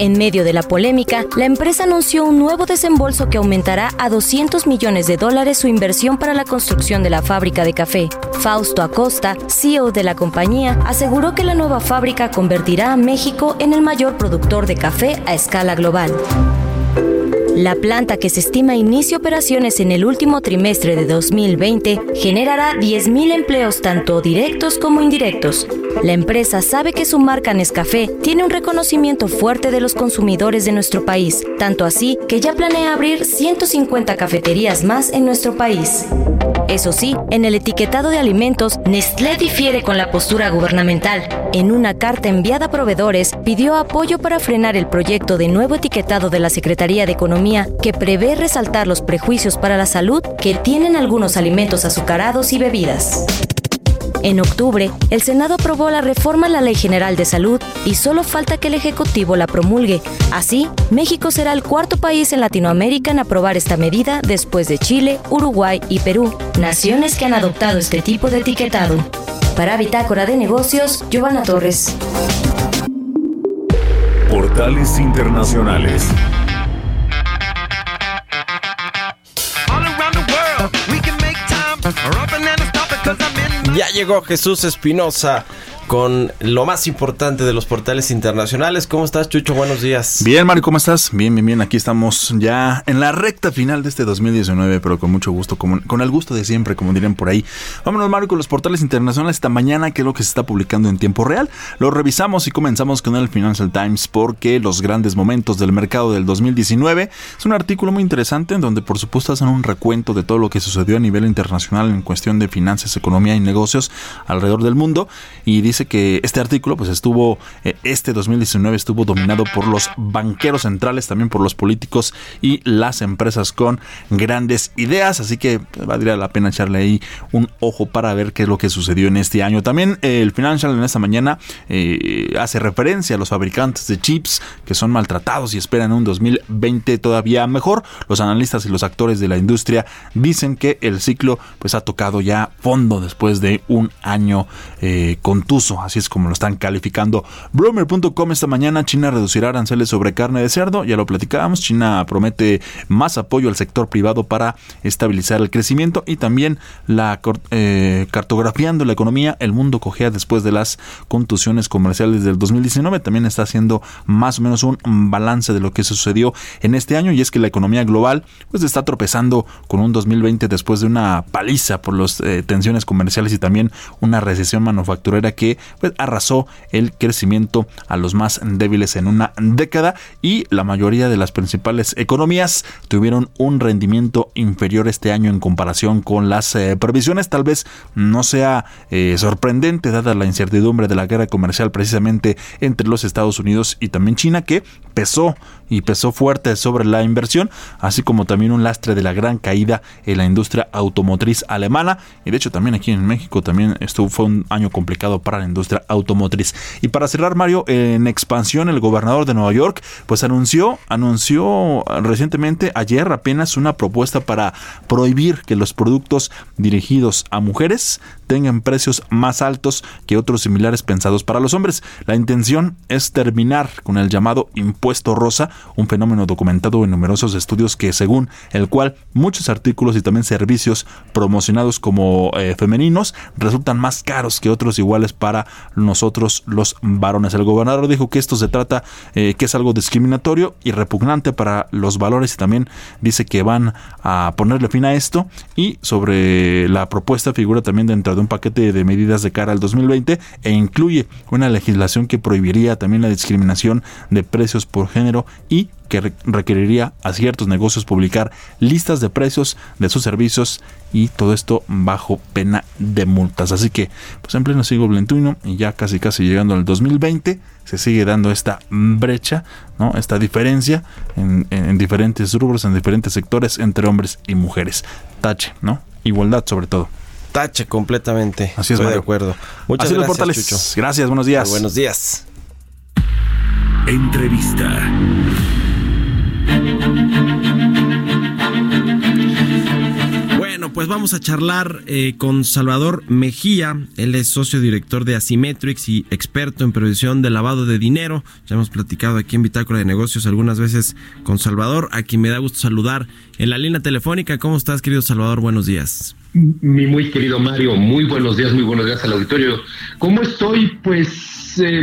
En medio de la polémica, la empresa anunció un nuevo desembolso que aumentará a 200 millones de dólares su inversión para la construcción de la fábrica de café. Fausto Acosta, CEO de la compañía, aseguró que la nueva fábrica convertirá a México en el mayor productor de café a escala global. La planta que se estima inicie operaciones en el último trimestre de 2020 generará 10.000 empleos tanto directos como indirectos. La empresa sabe que su marca Nescafé tiene un reconocimiento fuerte de los consumidores de nuestro país, tanto así que ya planea abrir 150 cafeterías más en nuestro país. Eso sí, en el etiquetado de alimentos, Nestlé difiere con la postura gubernamental. En una carta enviada a proveedores, pidió apoyo para frenar el proyecto de nuevo etiquetado de la Secretaría de Economía que prevé resaltar los prejuicios para la salud que tienen algunos alimentos azucarados y bebidas. En octubre, el Senado aprobó la reforma a la Ley General de Salud y solo falta que el Ejecutivo la promulgue. Así, México será el cuarto país en Latinoamérica en aprobar esta medida después de Chile, Uruguay y Perú, naciones que han adoptado este tipo de etiquetado. Para Bitácora de Negocios, Giovanna Torres. Portales Internacionales. Ya llegó Jesús Espinosa con lo más importante de los portales internacionales. ¿Cómo estás, Chucho? Buenos días. Bien, Mario, ¿cómo estás? Bien, bien, bien. Aquí estamos ya en la recta final de este 2019, pero con mucho gusto, como- con el gusto de siempre, como dirían por ahí. Vámonos, Mario, con los portales internacionales esta mañana, que es lo que se está publicando en tiempo real. Lo revisamos y comenzamos con el Financial Times porque los grandes momentos del mercado del 2019 es un artículo muy interesante en donde, por supuesto, hacen un recuento de todo lo que sucedió a nivel internacional en cuestión de finanzas, economía y negocios alrededor del mundo. Y dice que este artículo, pues estuvo, eh, este 2019 estuvo dominado por los banqueros centrales, también por los políticos y las empresas con grandes ideas. Así que pues, valdría la pena echarle ahí un ojo para ver qué es lo que sucedió en este año. También eh, el Financial en esta mañana eh, hace referencia a los fabricantes de chips que son maltratados y esperan un 2020 todavía mejor. Los analistas y los actores de la industria dicen que el ciclo pues ha tocado ya fondo después de un año eh, contuso así es como lo están calificando. Bromer.com esta mañana China reducirá aranceles sobre carne de cerdo, ya lo platicábamos, China promete más apoyo al sector privado para estabilizar el crecimiento y también la eh, cartografiando la economía, el mundo cogea después de las contusiones comerciales del 2019, también está haciendo más o menos un balance de lo que sucedió en este año y es que la economía global pues está tropezando con un 2020 después de una paliza por las eh, tensiones comerciales y también una recesión manufacturera que pues, arrasó el crecimiento a los más débiles en una década y la mayoría de las principales economías tuvieron un rendimiento inferior este año en comparación con las eh, previsiones. Tal vez no sea eh, sorprendente dada la incertidumbre de la guerra comercial precisamente entre los Estados Unidos y también China que pesó y pesó fuerte sobre la inversión, así como también un lastre de la gran caída en la industria automotriz alemana. Y de hecho también aquí en México también estuvo, fue un año complicado para la industria automotriz. Y para cerrar, Mario, en expansión, el gobernador de Nueva York, pues anunció, anunció recientemente, ayer apenas, una propuesta para prohibir que los productos dirigidos a mujeres tengan precios más altos que otros similares pensados para los hombres. La intención es terminar con el llamado impuesto rosa, un fenómeno documentado en numerosos estudios que según el cual muchos artículos y también servicios promocionados como eh, femeninos resultan más caros que otros iguales para nosotros los varones. El gobernador dijo que esto se trata, eh, que es algo discriminatorio y repugnante para los valores y también dice que van a ponerle fin a esto y sobre la propuesta figura también dentro de un paquete de medidas de cara al 2020 e incluye una legislación que prohibiría también la discriminación de precios por género y que requeriría a ciertos negocios publicar listas de precios de sus servicios y todo esto bajo pena de multas. Así que, pues en pleno siglo XXI y ya casi casi llegando al 2020, se sigue dando esta brecha, ¿no? esta diferencia en, en diferentes rubros, en diferentes sectores entre hombres y mujeres. Tache, ¿no? Igualdad sobre todo. Tache completamente. Así es, Estoy de acuerdo. Muchas Así gracias, portales. Chucho. Gracias, buenos días. Buenos días. Entrevista. Pues vamos a charlar eh, con Salvador Mejía. Él es socio director de Asimetrix y experto en previsión de lavado de dinero. Ya hemos platicado aquí en Bitácora de Negocios algunas veces con Salvador, a quien me da gusto saludar en la línea telefónica. ¿Cómo estás, querido Salvador? Buenos días. Mi muy querido Mario, muy buenos días, muy buenos días al auditorio. ¿Cómo estoy? Pues, eh,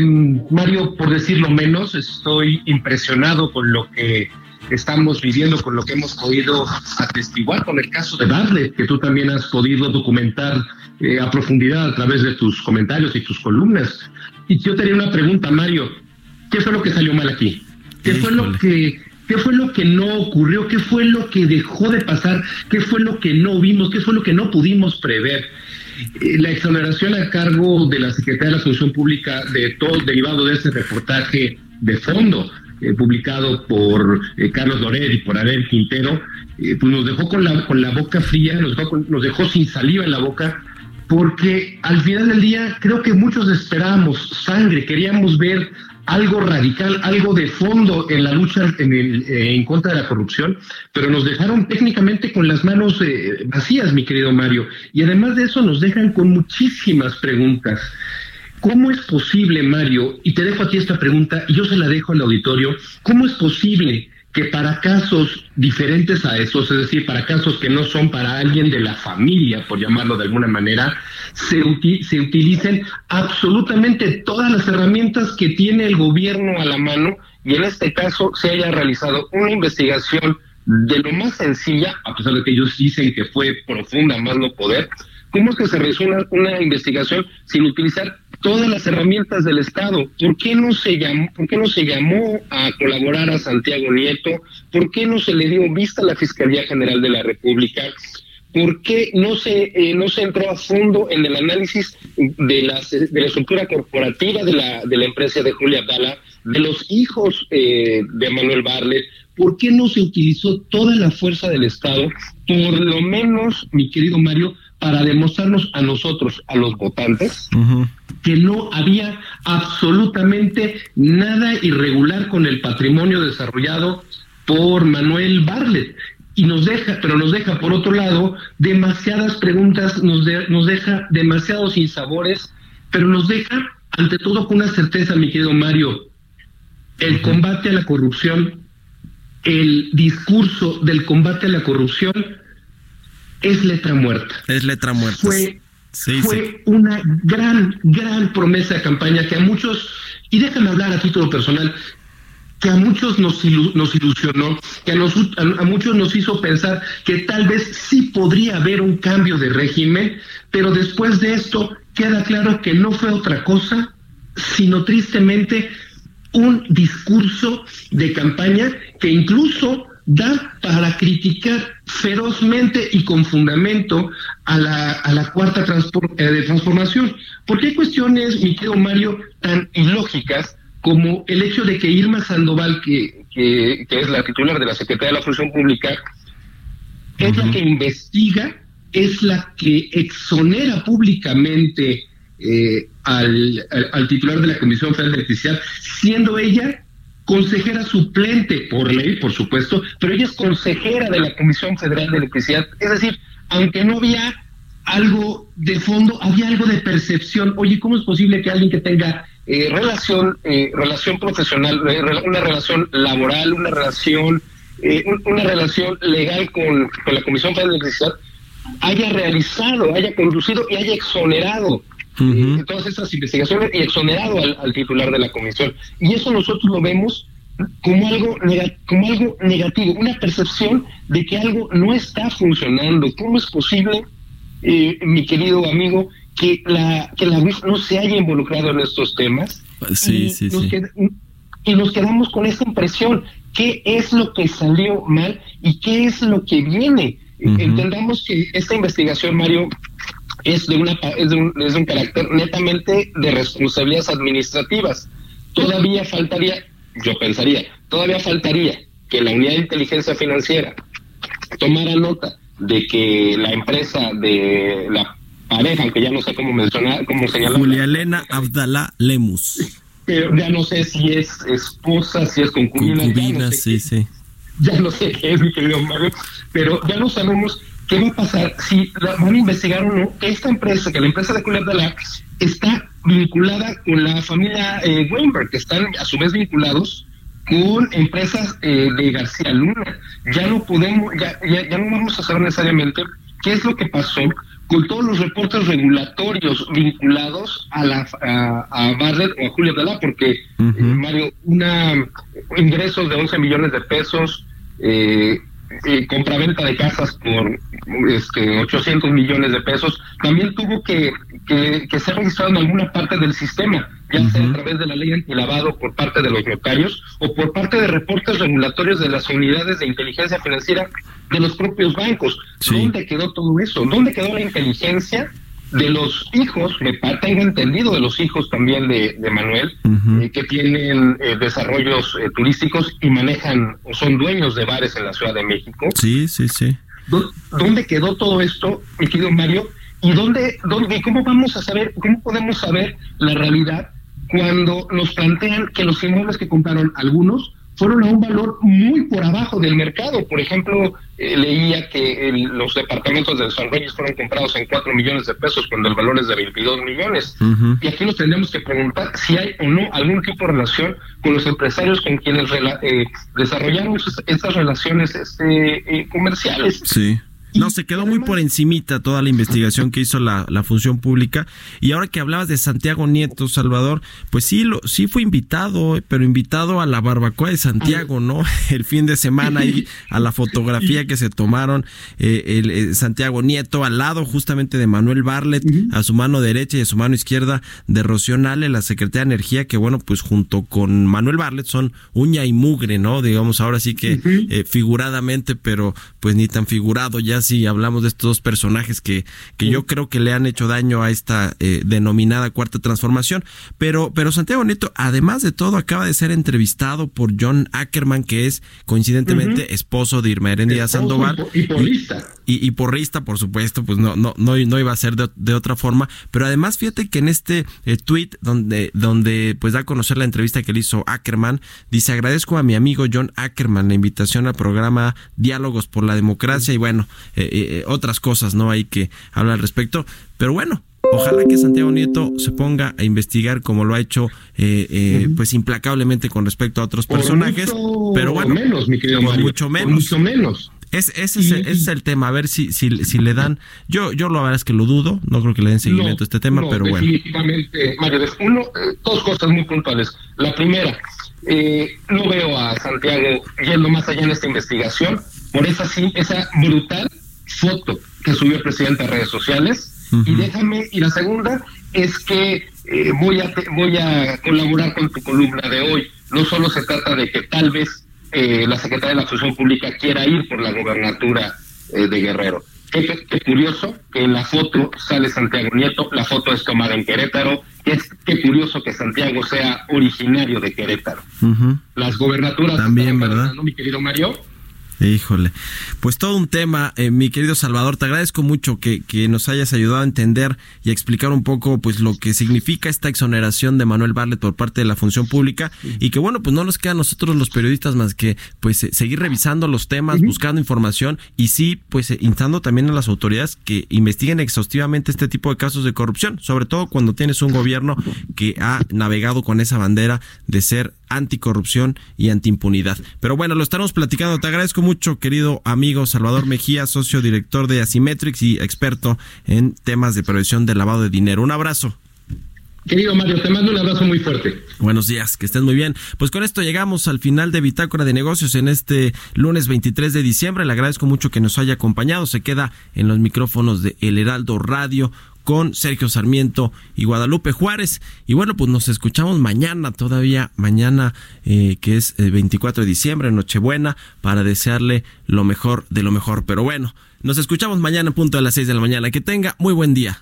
Mario, por decirlo menos, estoy impresionado con lo que estamos viviendo, con lo que hemos podido atestiguar con el caso de Bartlett, que tú también has podido documentar eh, a profundidad a través de tus comentarios y tus columnas. Y yo tenía una pregunta, Mario. ¿Qué fue lo que salió mal aquí? ¿Qué fue lo que ¿Qué fue lo que no ocurrió? ¿Qué fue lo que dejó de pasar? ¿Qué fue lo que no vimos? ¿Qué fue lo que no pudimos prever? Eh, La exoneración a cargo de la Secretaría de la Función Pública de todo derivado de ese reportaje de fondo eh, publicado por eh, Carlos Loret y por Abel Quintero, eh, pues nos dejó con la, con la boca fría, nos dejó, nos dejó sin saliva en la boca, porque al final del día creo que muchos esperábamos sangre, queríamos ver algo radical, algo de fondo en la lucha en, el- eh, en contra de la corrupción, pero nos dejaron técnicamente con las manos eh, vacías, mi querido Mario, y además de eso nos dejan con muchísimas preguntas. ¿Cómo es posible, Mario, y te dejo a ti esta pregunta y yo se la dejo al auditorio, ¿cómo es posible que para casos diferentes a esos, es decir, para casos que no son para alguien de la familia, por llamarlo de alguna manera, se, se utilicen absolutamente todas las herramientas que tiene el gobierno a la mano y en este caso se haya realizado una investigación de lo más sencilla, a pesar de que ellos dicen que fue profunda, más no poder, ¿Cómo es que se realizó una, investigación sin utilizar todas las herramientas del Estado? ¿Por qué no se llamó, por qué no se llamó a colaborar a Santiago Nieto? ¿Por qué no se le dio vista a la Fiscalía General de la República? ¿Por qué no se eh, no se entró a fondo en el análisis de la, de la estructura corporativa de la, de la empresa de Julia Abdala, de los hijos eh, de Manuel Barlet? ¿Por qué no se utilizó toda la fuerza del Estado, por lo menos, mi querido Mario, para demostrarnos a nosotros, a los votantes, que no había absolutamente nada irregular con el patrimonio desarrollado por Manuel Barlet? Y nos deja, pero nos deja por otro lado demasiadas preguntas, nos, de- nos deja demasiados insabores pero nos deja ante todo con una certeza, mi querido Mario, el combate a la corrupción, el discurso del combate a la corrupción es letra muerta. Es letra muerta. Fue, Sí, fue una gran, gran promesa de campaña que a muchos, y déjame hablar a título personal, que a muchos nos, ilu- nos ilusionó, que a, nos- a- a muchos nos hizo pensar que tal vez sí podría haber un cambio de régimen, pero después de esto queda claro que no fue otra cosa, sino tristemente un discurso de campaña que incluso da para criticar ferozmente y con fundamento a la, a la cuarta eh, de transformación. Porque hay cuestiones, mi querido Mario, tan ilógicas como el hecho de que Irma Sandoval, que, que, que es la titular de la Secretaría de la Función Pública, es la que investiga, es la que exonera públicamente eh, al, al- al titular de la Comisión Federal de Electricidad, siendo ella consejera suplente por ley, por supuesto, pero ella es consejera de la Comisión Federal de Electricidad. Es decir, aunque no había algo de fondo, había algo de percepción. Oye, ¿cómo es posible que alguien que tenga eh, relación, eh, relación profesional, eh, una relación laboral, una relación, eh, un- una relación legal con, con la Comisión Federal de Electricidad, haya realizado, haya conducido y haya exonerado eh, todas estas investigaciones y exonerado al, al titular de la comisión. Y eso nosotros lo vemos como algo, nega- como algo negativo, una percepción de que algo no está funcionando. ¿Cómo es posible, eh, mi querido amigo, que la, que la UIF no se haya involucrado en estos temas? Sí, y sí, nos sí. y nos quedamos con esta impresión, ¿qué es lo que salió mal y qué es lo que viene? Entendamos que esta investigación, Mario, es de, una, es de, un, es de un carácter netamente de responsabilidades administrativas. Todavía faltaría, yo pensaría, todavía faltaría que la unidad de inteligencia financiera tomara nota de que la empresa de la pareja, aunque ya no sé cómo mencionar, cómo señalar, Julia Elena Abdalá Lemus. pero ya no sé si es esposa, si es concubina, no Concubina, sé sí, sí. ya no sé qué es, mi querido Mario, pero ya no sabemos qué va a pasar si la- van a investigar o no esta empresa, que la empresa de Julián Abdalá está vinculada con la familia eh, Weinberg, que están a su vez vinculados con empresas eh, de García Luna. Ya no podemos, ya, ya, ya no vamos a saber necesariamente qué es lo que pasó con todos los reportes regulatorios vinculados a la a, a Bartlett o a Julia Abdalá, porque eh, Mario, una ingresos de 11 millones de pesos, eh, eh, compraventa de casas por este, 800 millones de pesos, también tuvo que, que, que ser registrado en alguna parte del sistema, ya sea a través de la ley antilavado por parte de los notarios o por parte de reportes regulatorios de las unidades de inteligencia financiera de los propios bancos. ¿Dónde quedó todo eso? ¿Dónde quedó la inteligencia de los hijos, me tengo entendido de los hijos también de, de Manuel, eh, que tienen eh, desarrollos eh, turísticos y manejan o son dueños de bares en la Ciudad de México. Sí, sí, sí. ¿Dó- ¿Dónde quedó todo esto, mi querido Mario? ¿Y dónde, dónde, cómo vamos a saber, cómo podemos saber la realidad cuando nos plantean que los inmuebles que compraron algunos fueron a un valor muy por abajo del mercado? Por ejemplo, eh, leía que el- los departamentos de San Reyes fueron comprados en 4 millones de pesos cuando el valor es de 22 millones. Y aquí nos tendremos que preguntar si hay o no algún tipo de relación con los empresarios con quienes rela- eh, desarrollaron esas- relaciones este, eh, comerciales. Sí. No, se quedó muy por encimita toda la investigación que hizo la, la función pública. Y ahora que hablabas de Santiago Nieto, Salvador, pues sí, lo, sí fue invitado, pero invitado a la barbacoa de Santiago, ¿no? El fin de semana ahí, a la fotografía que se tomaron eh, el, eh, Santiago Nieto, al lado justamente de Manuel Barlet, a su mano derecha y a su mano izquierda de Rocío Nale, la secretaria de Energía, que bueno, pues junto con Manuel Barlet son uña y mugre, ¿no? Digamos, ahora sí que eh, figuradamente, pero pues ni tan figurado ya si hablamos de estos dos personajes que, que yo creo que le han hecho daño a esta eh, denominada cuarta transformación. Pero, pero Santiago Nieto, además de todo, acaba de ser entrevistado por John Ackerman, que es coincidentemente esposo de Irma Heréndira Esposo Sandoval. y po- y porrista. Y, y porrista, por supuesto, pues no, no, no, no iba a ser de, de otra forma. Pero además, fíjate que en este eh, tweet donde, donde pues da a conocer la entrevista que le hizo Ackerman, dice agradezco a mi amigo John Ackerman la invitación al programa Diálogos por la Democracia y bueno, eh, eh, otras cosas, ¿no? Hay que hablar al respecto. Pero bueno, Ojalá que Santiago Nieto se ponga a investigar como lo ha hecho eh, eh, pues implacablemente con respecto a otros Por personajes, mucho pero bueno, menos, mi querido Mario, mucho menos. mucho menos. Es, ese, es, ese es el tema, a ver si, si, si le dan, yo, yo la verdad es que lo dudo, no creo que le den seguimiento No, a este tema, no, pero bueno. Definitivamente, Mario, uno, eh, dos cosas muy puntuales. La primera, eh, no veo a Santiago yendo más allá en esta investigación por esa, esa brutal foto que subió el presidente a redes sociales. Y déjame, y la segunda es que eh, voy, a voy a colaborar con tu columna de hoy. No solo se trata de que tal vez eh, la Secretaría de la Función Pública quiera ir por la gobernatura eh, de Guerrero. Qué, curioso que en la foto sale Santiago Nieto, la foto es tomada en Querétaro, qué, qué curioso que Santiago sea originario de Querétaro. Las gobernaturas También, ¿verdad? mi querido Mario. Híjole, pues todo un tema, eh, mi querido Salvador, te agradezco mucho que, que nos hayas ayudado a entender y a explicar un poco pues lo que significa esta exoneración de Manuel Barlet por parte de la función pública y que bueno, pues no nos queda a nosotros los periodistas más que pues eh, seguir revisando los temas, buscando información y sí, pues eh, instando también a las autoridades que investiguen exhaustivamente este tipo de casos de corrupción, sobre todo cuando tienes un gobierno que ha navegado con esa bandera de ser anticorrupción y antiimpunidad. Pero bueno, lo estaremos platicando. Te agradezco mucho, querido amigo Salvador Mejía, socio director de Asymmetrics y experto en temas de prevención del lavado de dinero. Un abrazo. Querido Mario, te mando un abrazo muy fuerte. Buenos días, que estén muy bien. Pues con esto llegamos al final de Bitácora de Negocios en este lunes 23 de diciembre. Le agradezco mucho que nos haya acompañado. Se queda en los micrófonos de El Heraldo Radio con Sergio Sarmiento y Guadalupe Juárez. Y bueno, pues nos escuchamos mañana, todavía mañana, eh, que es el 24 de diciembre, Nochebuena, para desearle lo mejor de lo mejor. Pero bueno, nos escuchamos mañana en punto de las 6 de la mañana. Que tenga muy buen día.